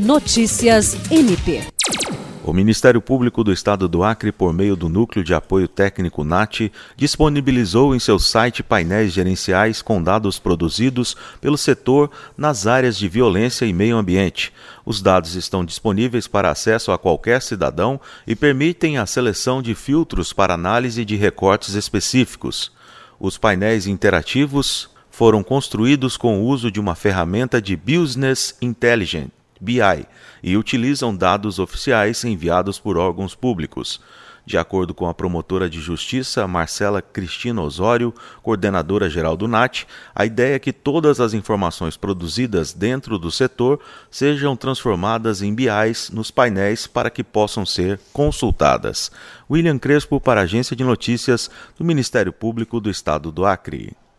Notícias MP. O Ministério Público do Estado do Acre, por meio do Núcleo de Apoio Técnico NAT, disponibilizou em seu site painéis gerenciais com dados produzidos pelo setor nas áreas de violência e meio ambiente. Os dados estão disponíveis para acesso a qualquer cidadão e permitem a seleção de filtros para análise de recortes específicos. Os painéis interativos foram construídos com o uso de uma ferramenta de Business Intelligence BI e utilizam dados oficiais enviados por órgãos públicos. De acordo com a promotora de justiça Marcela Cristina Osório, coordenadora geral do NAT, a ideia é que todas as informações produzidas dentro do setor sejam transformadas em BIs nos painéis para que possam ser consultadas. William Crespo para a Agência de Notícias do Ministério Público do Estado do Acre.